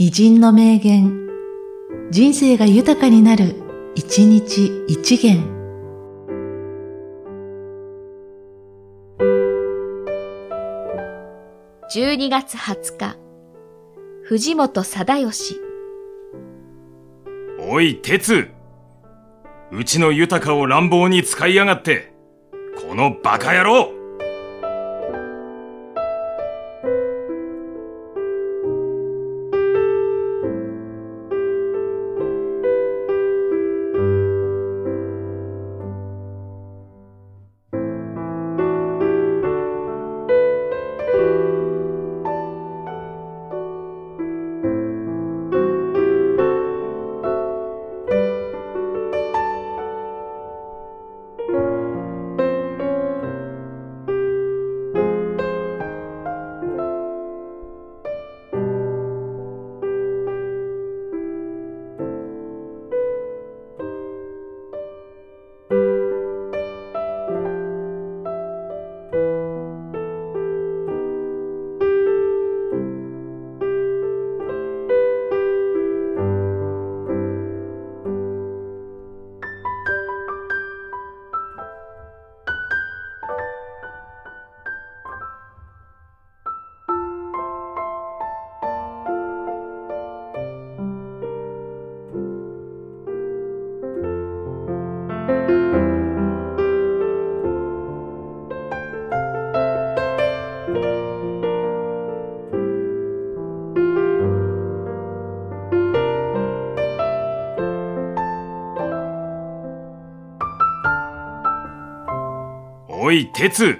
偉人の名言、人生が豊かになる、一日一元。12月20日、藤本貞義。おい、鉄。うちの豊かを乱暴に使いやがって、このバカ野郎おい、鉄。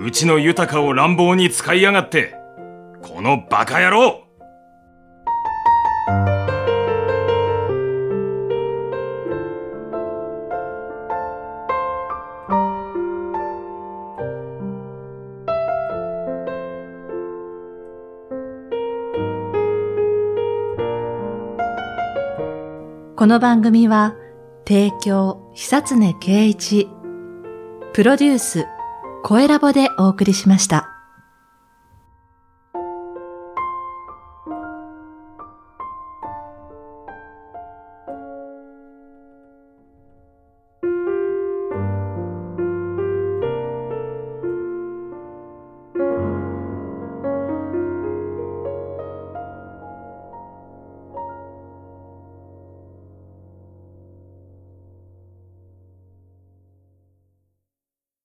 うちの豊かを乱暴に使いやがって、このバカ野郎。この番組は、提供、久常圭一、プロデュース、声ラボでお送りしました。